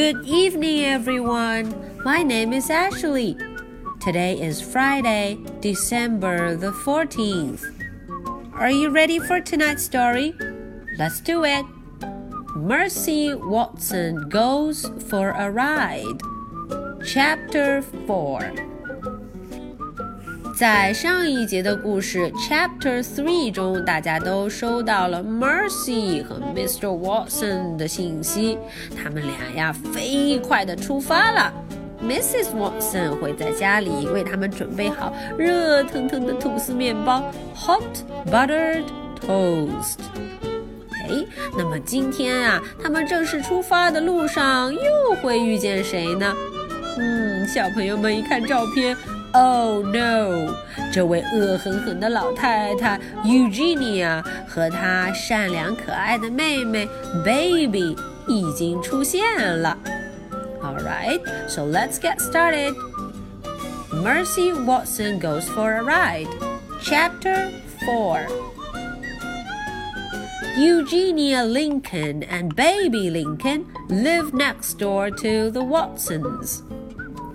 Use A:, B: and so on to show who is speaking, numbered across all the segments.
A: Good evening, everyone. My name is Ashley. Today is Friday, December the 14th. Are you ready for tonight's story? Let's do it. Mercy Watson Goes for a Ride. Chapter 4在上一节的故事 Chapter Three 中，大家都收到了 Mercy 和 Mr. Watson 的信息，他们俩呀飞快的出发了。Mrs. Watson 会在家里为他们准备好热腾腾的吐司面包 （hot buttered toast）。哎，那么今天啊，他们正式出发的路上又会遇见谁呢？嗯，小朋友们一看照片。Oh no！这位恶狠狠的老太太 Eugenia 和她善良可爱的妹妹 Baby 已经出现了。All right, so let's get started. Mercy Watson goes for a ride. Chapter 4 Eugenia Lincoln and Baby Lincoln live next door to the Watsons.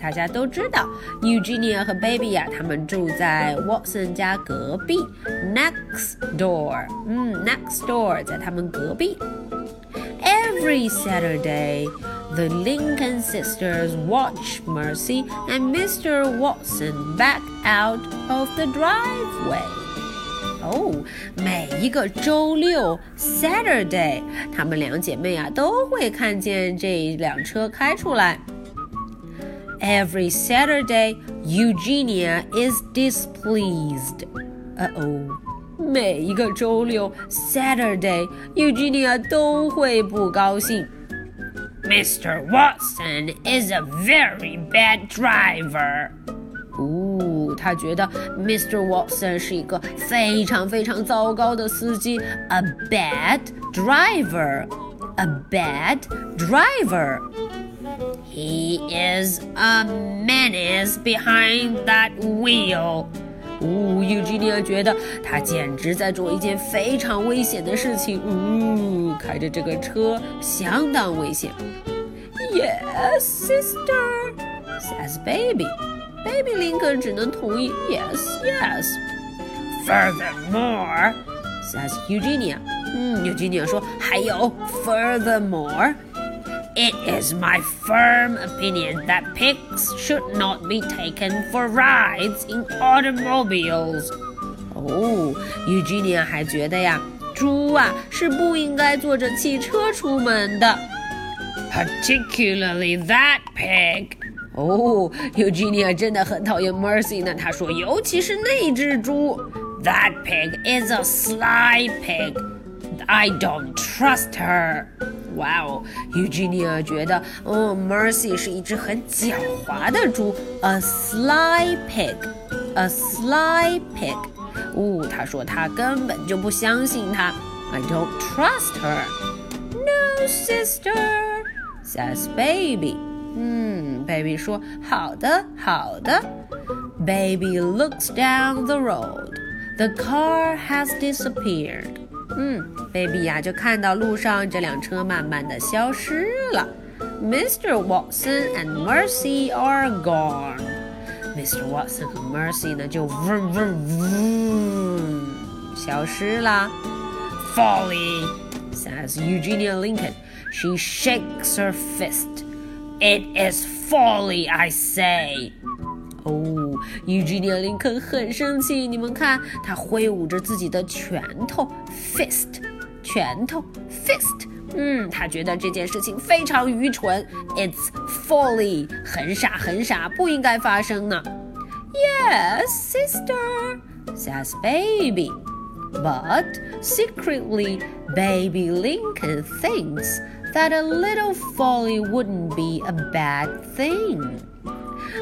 A: 大家都知道，Eugenia 和 Baby 呀，他们住在 Watson 家隔壁，next door。嗯，next door 在他们隔壁。Every Saturday, the Lincoln sisters watch Mercy and Mr. Watson back out of the driveway. 哦，每一个周六 Saturday，她们两姐妹啊都会看见这辆车开出来。 Every Saturday, Eugenia is displeased. Uh oh. 每一个周六 Saturday, Eugenia 都会不高兴。
B: Mr. Watson is a very bad driver.
A: 哦，他觉得 Mr. Watson 是一个非常非常糟糕的司机，a bad driver, a bad driver.
B: He is a menace behind that wheel.
A: 呜、哦，尤吉尼亚觉得他简直在做一件非常危险的事情。呜、哦，开着这个车相当危险。Yes, sister, says baby. Baby Lincoln 只能同意 Yes, yes.
B: Furthermore,
A: says Eugenia. 嗯，Eugenia 说还有 Furthermore.
B: It is my firm opinion that pigs should not be taken for rides in automobiles.
A: 哦，Eugenia 还觉得呀，猪啊是不应该坐着汽车出门的。
B: Particularly that pig.
A: 哦，Eugenia 真的很讨厌 Mercy 呢。她说，尤其是那只猪。
B: That pig is a sly pig. I don't trust her.
A: 哇哦，Eugenia 觉得，哦，Mercy 是一只很狡猾的猪，a sly pig，a sly pig。哦，他说他根本就不相信他，I don't trust her。No sister says baby。嗯，baby 说好的，好的。Baby looks down the road. The car has disappeared. 嗯，baby 呀就看到路上这辆车慢慢的消失了。Mr. Watson and Mercy are gone. Mr. Watson 和 Mercy 呢就嗡嗡嗡消失了。
B: Folly,
A: says Eugenia Lincoln. She shakes her fist.
B: It is folly, I say.
A: 哦，Eugenia 林肯很生气。你们看，他挥舞着自己的拳头，fist，拳头，fist。嗯，他觉得这件事情非常愚蠢，It's folly，很傻很傻，不应该发生呢。Yes, sister, says baby. But secretly, baby Lincoln thinks that a little folly wouldn't be a bad thing.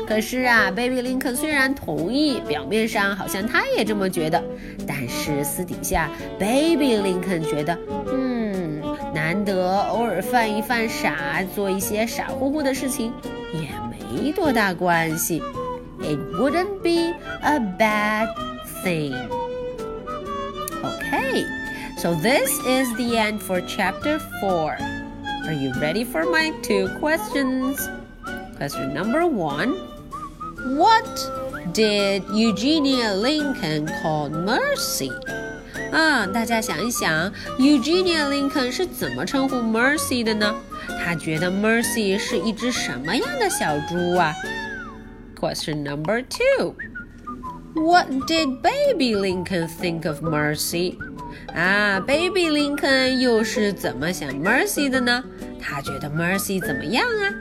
A: 可是啊，Baby 林肯虽然同意，表面上好像他也这么觉得，但是私底下，Baby 林肯觉得，嗯，难得偶尔犯一犯傻，做一些傻乎乎的事情，也没多大关系。It wouldn't be a bad thing. Okay, so this is the end for chapter four. Are you ready for my two questions? Question number one What did Eugenia Lincoln call Mercy? 啊，大家想一想，Eugenia Lincoln 是怎么称呼 Mercy 的呢？他觉得 Mercy 是一只什么样的小猪啊？Question number two. What did Baby Lincoln think of Mercy? 啊，Baby Lincoln 又是怎么想 Mercy 的呢？他觉得 Mercy 怎么样啊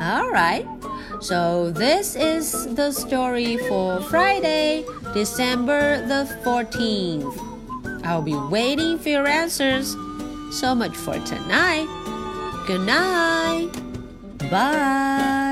A: ？All right. So this is the story for Friday, December the 14th. I'll be waiting for your answers. So much for tonight. Good night. Bye.